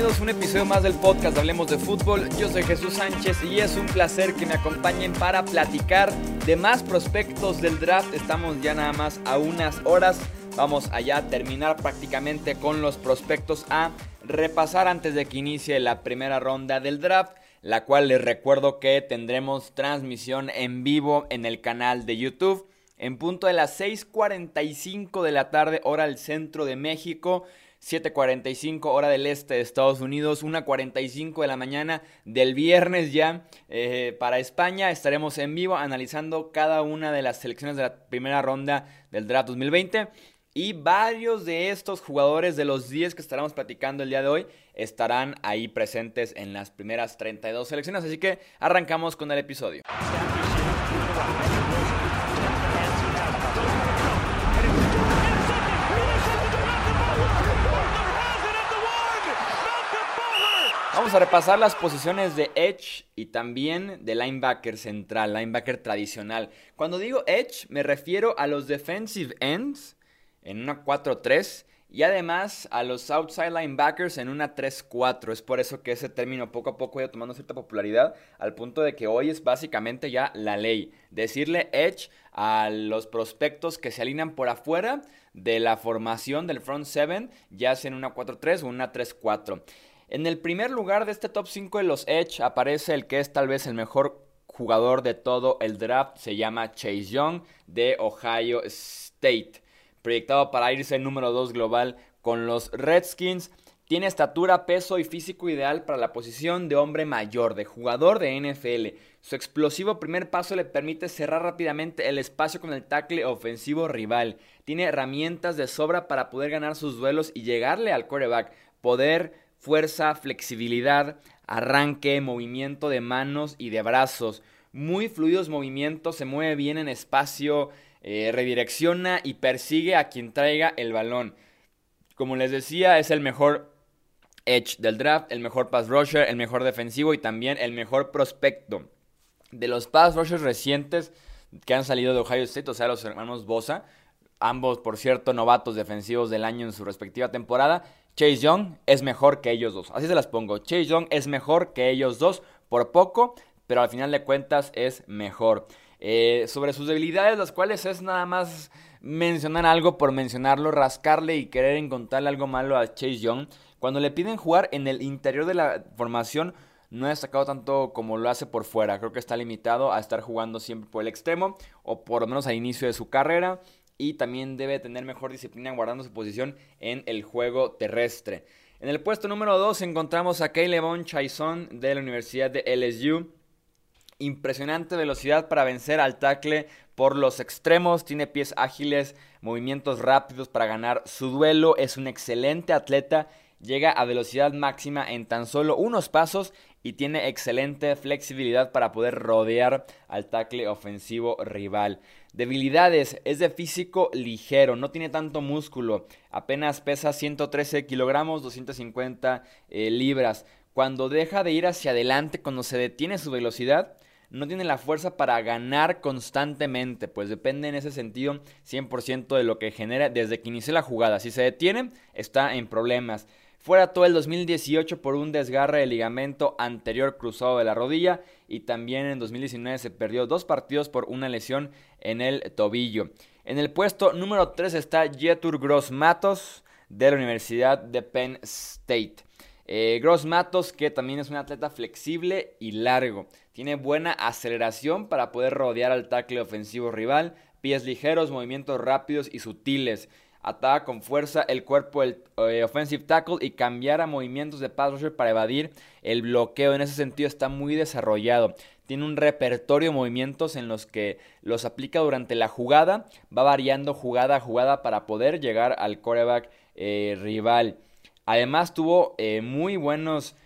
bienvenidos a un episodio más del podcast Hablemos de Fútbol. Yo soy Jesús Sánchez y es un placer que me acompañen para platicar de más prospectos del draft. Estamos ya nada más a unas horas. Vamos allá a terminar prácticamente con los prospectos a repasar antes de que inicie la primera ronda del draft, la cual les recuerdo que tendremos transmisión en vivo en el canal de YouTube en punto de las 6.45 de la tarde, hora del centro de México. 7.45 hora del este de Estados Unidos, 1.45 de la mañana del viernes ya eh, para España. Estaremos en vivo analizando cada una de las selecciones de la primera ronda del draft 2020. Y varios de estos jugadores de los 10 que estaremos platicando el día de hoy estarán ahí presentes en las primeras 32 selecciones. Así que arrancamos con el episodio. Vamos a repasar las posiciones de Edge y también de linebacker central, linebacker tradicional. Cuando digo Edge me refiero a los defensive ends en una 4-3 y además a los outside linebackers en una 3-4. Es por eso que ese término poco a poco ha ido tomando cierta popularidad al punto de que hoy es básicamente ya la ley. Decirle edge a los prospectos que se alinean por afuera de la formación del front 7, ya sea en una 4-3 o una 3-4. En el primer lugar de este top 5 de los Edge aparece el que es tal vez el mejor jugador de todo el draft. Se llama Chase Young de Ohio State. Proyectado para irse número 2 global con los Redskins. Tiene estatura, peso y físico ideal para la posición de hombre mayor, de jugador de NFL. Su explosivo primer paso le permite cerrar rápidamente el espacio con el tackle ofensivo rival. Tiene herramientas de sobra para poder ganar sus duelos y llegarle al quarterback. Poder fuerza, flexibilidad, arranque, movimiento de manos y de brazos. Muy fluidos movimientos, se mueve bien en espacio, eh, redirecciona y persigue a quien traiga el balón. Como les decía, es el mejor edge del draft, el mejor pass rusher, el mejor defensivo y también el mejor prospecto. De los pass rushers recientes que han salido de Ohio State, o sea, los hermanos Bosa, ambos, por cierto, novatos defensivos del año en su respectiva temporada, Chase Young es mejor que ellos dos. Así se las pongo. Chase Young es mejor que ellos dos por poco, pero al final de cuentas es mejor. Eh, sobre sus debilidades, las cuales es nada más mencionar algo por mencionarlo, rascarle y querer encontrarle algo malo a Chase Young. Cuando le piden jugar en el interior de la formación, no ha destacado tanto como lo hace por fuera. Creo que está limitado a estar jugando siempre por el extremo o por lo menos al inicio de su carrera y también debe tener mejor disciplina guardando su posición en el juego terrestre. En el puesto número 2 encontramos a Caleb Chaison de la Universidad de LSU. Impresionante velocidad para vencer al tackle por los extremos, tiene pies ágiles, movimientos rápidos para ganar su duelo, es un excelente atleta, llega a velocidad máxima en tan solo unos pasos y tiene excelente flexibilidad para poder rodear al tackle ofensivo rival. Debilidades, es de físico ligero, no tiene tanto músculo, apenas pesa 113 kilogramos, 250 eh, libras. Cuando deja de ir hacia adelante, cuando se detiene su velocidad, no tiene la fuerza para ganar constantemente, pues depende en ese sentido 100% de lo que genera desde que inició la jugada. Si se detiene, está en problemas. Fuera todo el 2018 por un desgarre de ligamento anterior cruzado de la rodilla y también en 2019 se perdió dos partidos por una lesión en el tobillo. En el puesto número 3 está Jetur Gross Matos de la Universidad de Penn State. Eh, Gross Matos, que también es un atleta flexible y largo. Tiene buena aceleración para poder rodear al tackle ofensivo rival, pies ligeros, movimientos rápidos y sutiles ataba con fuerza el cuerpo del eh, offensive tackle y cambiar a movimientos de pass rusher para evadir el bloqueo. En ese sentido está muy desarrollado. Tiene un repertorio de movimientos en los que los aplica durante la jugada. Va variando jugada a jugada para poder llegar al coreback eh, rival. Además tuvo eh, muy buenos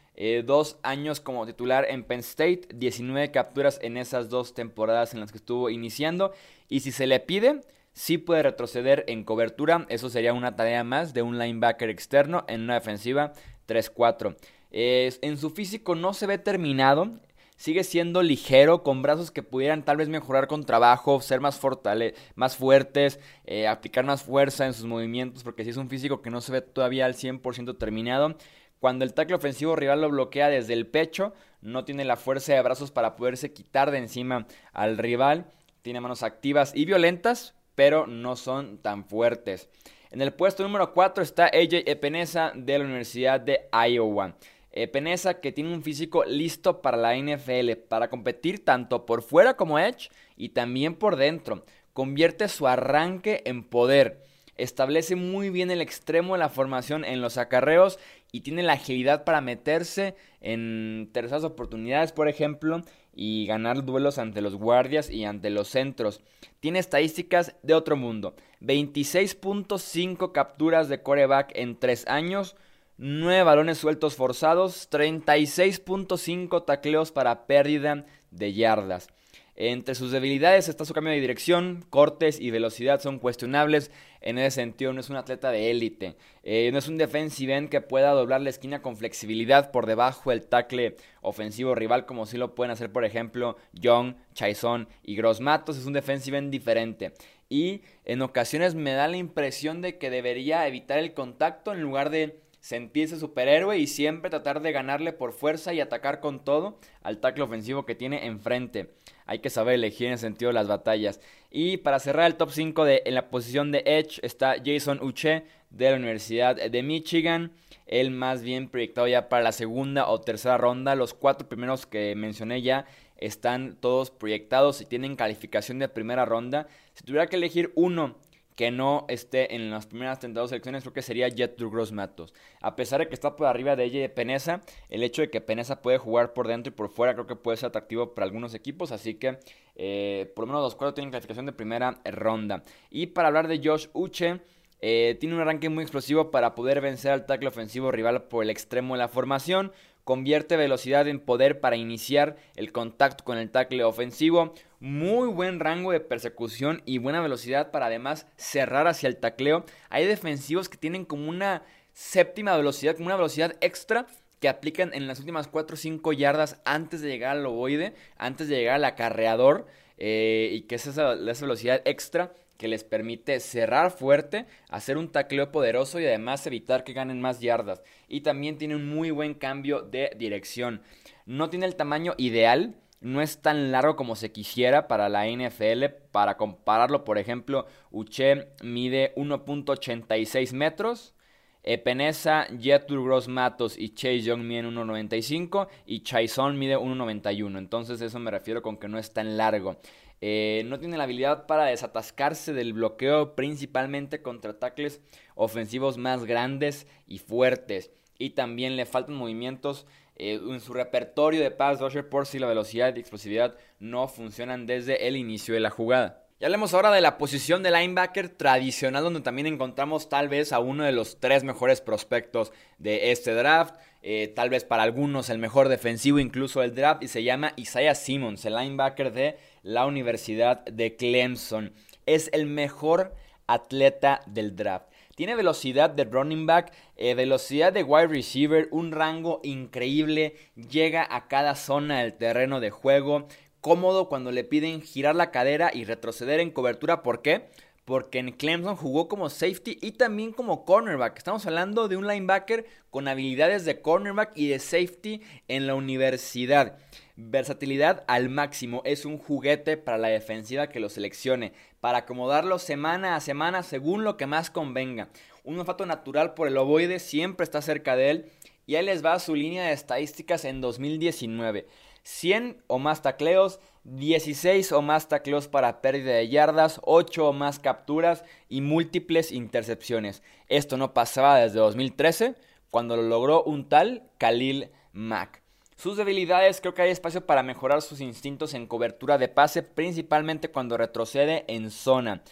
dos años como titular en Penn State. 19 capturas en esas dos temporadas en las que estuvo iniciando. Y si se le pide sí puede retroceder en cobertura. Eso sería una tarea más de un linebacker externo en una defensiva 3-4. en su físico no se ve terminado. Sigue siendo ligero, con brazos que pudieran tal vez mejorar con trabajo, ser más, fuertes, eh, aplicar más fuerza en sus movimientos, porque si es un físico que no se ve todavía al 100% terminado. Cuando el tackle ofensivo rival lo bloquea desde el pecho, no tiene la fuerza de brazos para poderse quitar de encima al rival. Tiene manos activas y violentas, pero no son tan fuertes. En el puesto número 4 está AJ Epenesa de la Universidad de Iowa. Epenesa que tiene un físico listo para la NFL, para competir tanto por fuera como edge y también por dentro. Convierte su arranque en poder establece muy bien el extremo de la formación en los acarreos y tiene la agilidad para meterse en terceras oportunidades, por ejemplo, y ganar duelos ante los guardias y ante los centros. Tiene estadísticas de otro mundo. 26.5 capturas de coreback en 3 años. 9 balones sueltos forzados, 36.5 tacleos para pérdida de yardas. Entre sus debilidades está su cambio de dirección, cortes y velocidad son cuestionables. En ese sentido, no es un atleta de élite. Eh, no es un defensive end que pueda doblar la esquina con flexibilidad por debajo del tackle ofensivo rival, como si lo pueden hacer, por ejemplo, Young, Chaison y Gross Matos. Es un defensive end diferente. Y en ocasiones me da la impresión de que debería evitar el contacto en lugar de sentirse superhéroe y siempre tratar de ganarle por fuerza y atacar con todo al tackle ofensivo que tiene enfrente. Hay que saber elegir en el sentido de las batallas. Y para cerrar el top 5 de, en la posición de Edge está Jason Uche de la Universidad de Michigan. El más bien proyectado ya para la segunda o tercera ronda. Los cuatro primeros que mencioné ya están todos proyectados y tienen calificación de primera ronda. Si tuviera que elegir uno que no esté en las primeras 32 selecciones, creo que sería Jet Gross Matos. A pesar de que está por arriba de ella de Peneza, el hecho de que Peneza puede jugar por dentro y por fuera creo que puede ser atractivo para algunos equipos, así que eh, por lo menos los cuatro tienen clasificación de primera ronda. Y para hablar de Josh Uche, eh, tiene un arranque muy explosivo para poder vencer al tackle ofensivo rival por el extremo de la formación convierte velocidad en poder para iniciar el contacto con el tackle ofensivo, muy buen rango de persecución y buena velocidad para además cerrar hacia el tacleo. Hay defensivos que tienen como una séptima velocidad, como una velocidad extra que aplican en las últimas 4 o 5 yardas antes de llegar al ovoide, antes de llegar al acarreador, eh, y que es esa velocidad extra que les permite cerrar fuerte, hacer un tacleo poderoso y además evitar que ganen más yardas. Y también tiene un muy buen cambio de dirección. No tiene el tamaño ideal, no es tan largo como se quisiera para la NFL. Para compararlo, por ejemplo, Uche mide 1.86 metros. Epenesa, Jetur Gross Matos y Chase Young miden 1.95 y Chaison mide 1.91. Entonces eso me refiero con que no es tan largo. Eh, no tiene la habilidad para desatascarse del bloqueo, principalmente contra tackles ofensivos más grandes y fuertes. Y también le faltan movimientos eh, en su repertorio de pass rusher por si la velocidad y explosividad no funcionan desde el inicio de la jugada. Y hablemos ahora de la posición de linebacker tradicional, donde también encontramos tal vez a uno de los tres mejores prospectos de este draft. Eh, tal vez para algunos el mejor defensivo incluso del draft, y se llama Isaiah Simmons, el linebacker de la Universidad de Clemson. Es el mejor atleta del draft. Tiene velocidad de running back, eh, velocidad de wide receiver, un rango increíble, llega a cada zona del terreno de juego, cómodo cuando le piden girar la cadera y retroceder en cobertura. ¿Por qué? Porque en Clemson jugó como safety y también como cornerback. Estamos hablando de un linebacker con habilidades de cornerback y de safety en la universidad. Versatilidad al máximo, es un juguete para la defensiva que lo seleccione, para acomodarlo semana a semana según lo que más convenga. Un olfato natural por el ovoide siempre está cerca de él y ahí les va su línea de estadísticas en 2019. 100 o más tacleos, 16 o más tacleos para pérdida de yardas, 8 o más capturas y múltiples intercepciones. Esto no pasaba desde 2013, cuando lo logró un tal Khalil Mack. Sus debilidades, creo que hay espacio para mejorar sus instintos en cobertura de pase, principalmente cuando retrocede en zona.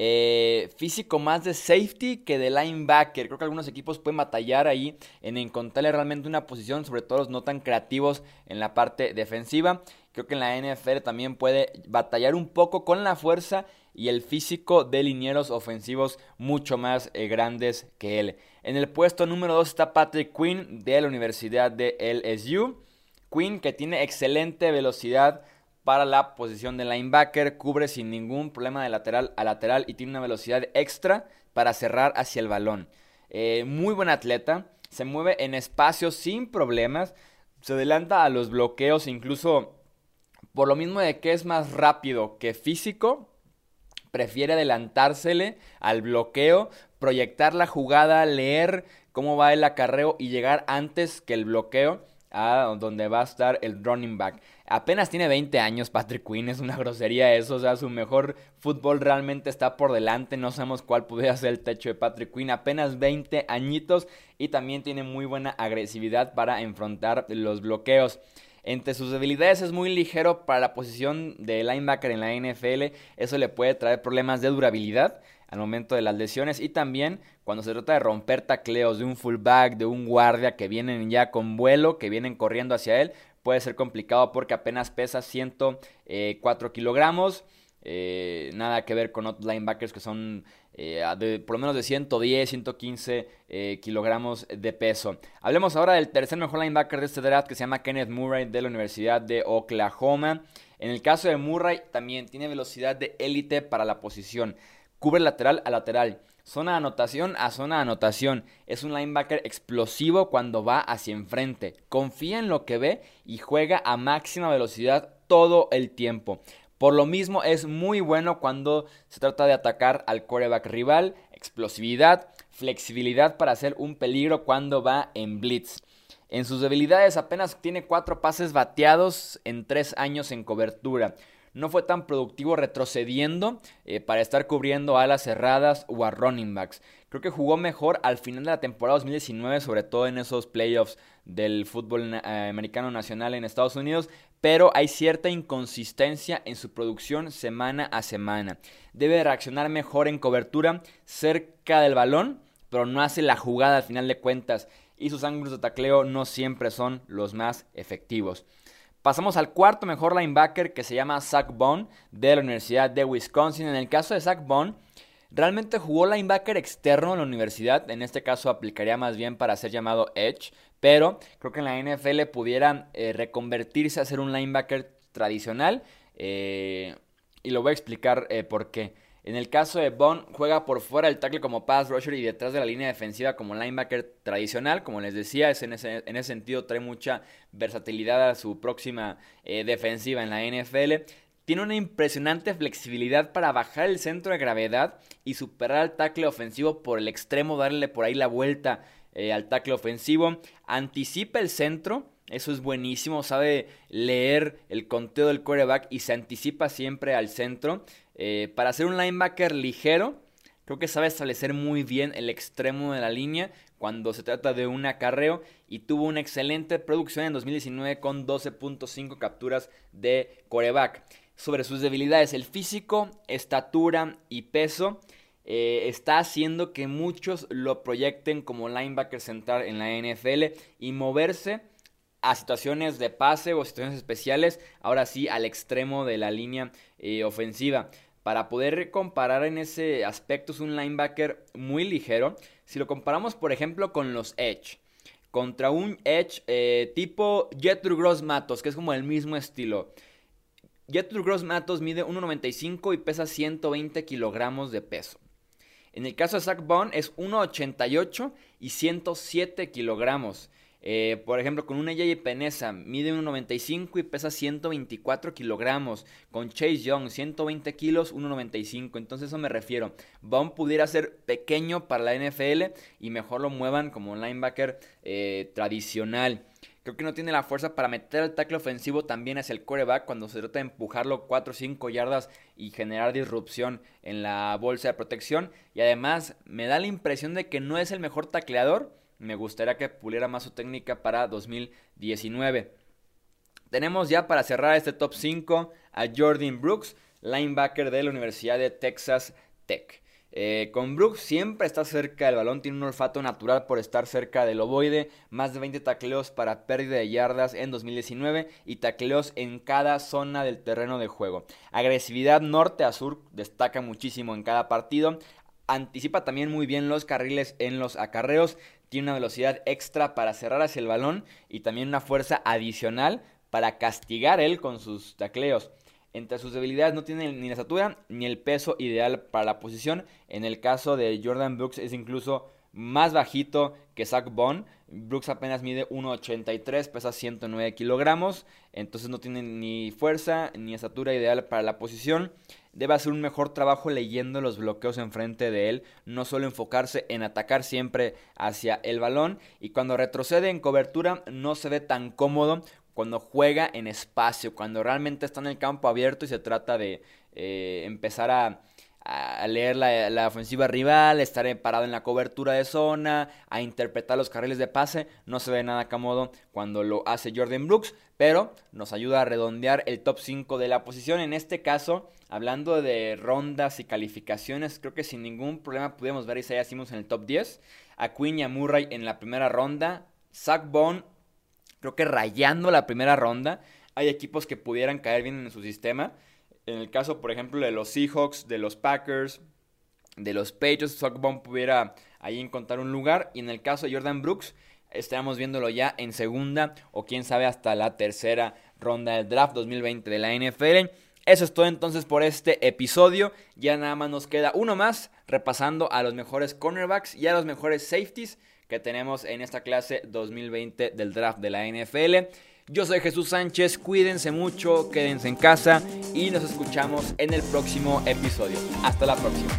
Eh, físico más de safety que de linebacker. Creo que algunos equipos pueden batallar ahí en encontrarle realmente una posición, sobre todo los no tan creativos en la parte defensiva. Creo que en la NFL también puede batallar un poco con la fuerza y el físico de linieros ofensivos mucho más eh, grandes que él. En el puesto número 2 está Patrick Quinn de la Universidad de LSU. Quinn que tiene excelente velocidad para la posición de linebacker, cubre sin ningún problema de lateral a lateral y tiene una velocidad extra para cerrar hacia el balón. Eh, muy buen atleta, se mueve en espacios sin problemas, se adelanta a los bloqueos, incluso por lo mismo de que es más rápido que físico, prefiere adelantársele al bloqueo, proyectar la jugada, leer cómo va el acarreo y llegar antes que el bloqueo a donde va a estar el running back. Apenas tiene 20 años Patrick Quinn, es una grosería eso, o sea, su mejor fútbol realmente está por delante, no sabemos cuál pudiera ser el techo de Patrick Quinn, apenas 20 añitos y también tiene muy buena agresividad para enfrentar los bloqueos. Entre sus debilidades es muy ligero para la posición de linebacker en la NFL, eso le puede traer problemas de durabilidad al momento de las lesiones y también cuando se trata de romper tacleos de un fullback, de un guardia que vienen ya con vuelo, que vienen corriendo hacia él, puede ser complicado porque apenas pesa 104 eh, kilogramos. Eh, nada que ver con otros linebackers que son eh, de, por lo menos de 110, 115 kilogramos de peso. Hablemos ahora del tercer mejor linebacker de este draft que se llama Kenneth Murray de la Universidad de Oklahoma. En el caso de Murray también tiene velocidad de élite para la posición. Cubre lateral a lateral. Zona de anotación a zona de anotación. Es un linebacker explosivo cuando va hacia enfrente. Confía en lo que ve y juega a máxima velocidad todo el tiempo. Por lo mismo es muy bueno cuando se trata de atacar al quarterback rival, explosividad, flexibilidad para hacer un peligro cuando va en blitz. En sus debilidades apenas tiene cuatro pases bateados en tres años en cobertura no fue tan productivo retrocediendo eh, para estar cubriendo alas cerradas o a running backs. Creo que jugó mejor al final de la temporada 2019, sobre todo en esos playoffs del fútbol eh, americano nacional en Estados Unidos, pero hay cierta inconsistencia en su producción semana a semana. Debe reaccionar mejor en cobertura cerca del balón, pero no hace la jugada al final de cuentas y sus ángulos de tacleo no siempre son los más efectivos. Pasamos al cuarto mejor linebacker que se llama Zach Bond de la Universidad de Wisconsin. En el caso de Zach Bond, realmente jugó linebacker externo en la universidad. En este caso aplicaría más bien para ser llamado Edge. Pero creo que en la NFL pudiera eh, reconvertirse a ser un linebacker tradicional. Eh, y lo voy a explicar eh, por qué. En el caso de Bond, juega por fuera del tackle como pass rusher y detrás de la línea defensiva como linebacker tradicional. Como les decía, es en, ese, en ese sentido trae mucha versatilidad a su próxima eh, defensiva en la NFL. Tiene una impresionante flexibilidad para bajar el centro de gravedad y superar al tackle ofensivo por el extremo, darle por ahí la vuelta eh, al tackle ofensivo. Anticipa el centro. Eso es buenísimo, sabe leer el conteo del quarterback y se anticipa siempre al centro. Eh, para ser un linebacker ligero, creo que sabe establecer muy bien el extremo de la línea cuando se trata de un acarreo y tuvo una excelente producción en 2019 con 12.5 capturas de coreback. Sobre sus debilidades, el físico, estatura y peso eh, está haciendo que muchos lo proyecten como linebacker central en la NFL y moverse a situaciones de pase o situaciones especiales, ahora sí al extremo de la línea eh, ofensiva para poder comparar en ese aspecto es un linebacker muy ligero. Si lo comparamos, por ejemplo, con los Edge. Contra un Edge eh, tipo Jethro Gross Matos, que es como el mismo estilo. Jethro Gross Matos mide 1,95 y pesa 120 kilogramos de peso. En el caso de Zach Bond es 1,88 y 107 kilogramos. Eh, por ejemplo, con una J.J. Peneza mide 1,95 y pesa 124 kilogramos. Con Chase Young, 120 kilos, 1,95. Entonces, eso me refiero. Bond pudiera ser pequeño para la NFL y mejor lo muevan como un linebacker eh, tradicional. Creo que no tiene la fuerza para meter el tackle ofensivo también hacia el coreback cuando se trata de empujarlo 4 o 5 yardas y generar disrupción en la bolsa de protección. Y además, me da la impresión de que no es el mejor tacleador me gustaría que puliera más su técnica para 2019. Tenemos ya para cerrar este top 5 a Jordan Brooks, linebacker de la Universidad de Texas Tech. Eh, con Brooks siempre está cerca del balón, tiene un olfato natural por estar cerca del ovoide, más de 20 tacleos para pérdida de yardas en 2019 y tacleos en cada zona del terreno de juego. Agresividad norte a sur destaca muchísimo en cada partido, anticipa también muy bien los carriles en los acarreos, tiene una velocidad extra para cerrar hacia el balón y también una fuerza adicional para castigar él con sus tacleos. Entre sus debilidades no tiene ni la estatura ni el peso ideal para la posición. En el caso de Jordan Brooks es incluso más bajito que Zach Bond. Brooks apenas mide 1,83, pesa 109 kilogramos, entonces no tiene ni fuerza ni estatura ideal para la posición. Debe hacer un mejor trabajo leyendo los bloqueos enfrente de él, no solo enfocarse en atacar siempre hacia el balón y cuando retrocede en cobertura no se ve tan cómodo cuando juega en espacio, cuando realmente está en el campo abierto y se trata de eh, empezar a a leer la, ofensiva rival, estar parado en la cobertura de zona, a interpretar los carriles de pase. No se ve nada cómodo cuando lo hace Jordan Brooks, pero nos ayuda a redondear el top 5 de la posición. En este caso, hablando de rondas y calificaciones, creo que sin ningún problema pudimos ver a Isaiah Simmons en el top 10, a Quinn y a Murray en la primera ronda, Zach Bond, creo que rayando la primera ronda. Hay equipos que pudieran caer bien en su sistema. En el caso, por ejemplo, de los Seahawks, de los Packers, de los Patriots, Sockbomb pudiera ahí encontrar un lugar. Y en el caso de Jordan Brooks, estamos viéndolo ya en segunda o quién sabe hasta la tercera ronda del draft 2020 de la NFL. Eso es todo entonces por este episodio. Ya nada más nos queda uno más repasando a los mejores cornerbacks y a los mejores safeties que tenemos en esta clase 2020 del draft de la NFL. Yo soy Jesús Sánchez, cuídense mucho, quédense en casa y nos escuchamos en el próximo episodio. Hasta la próxima.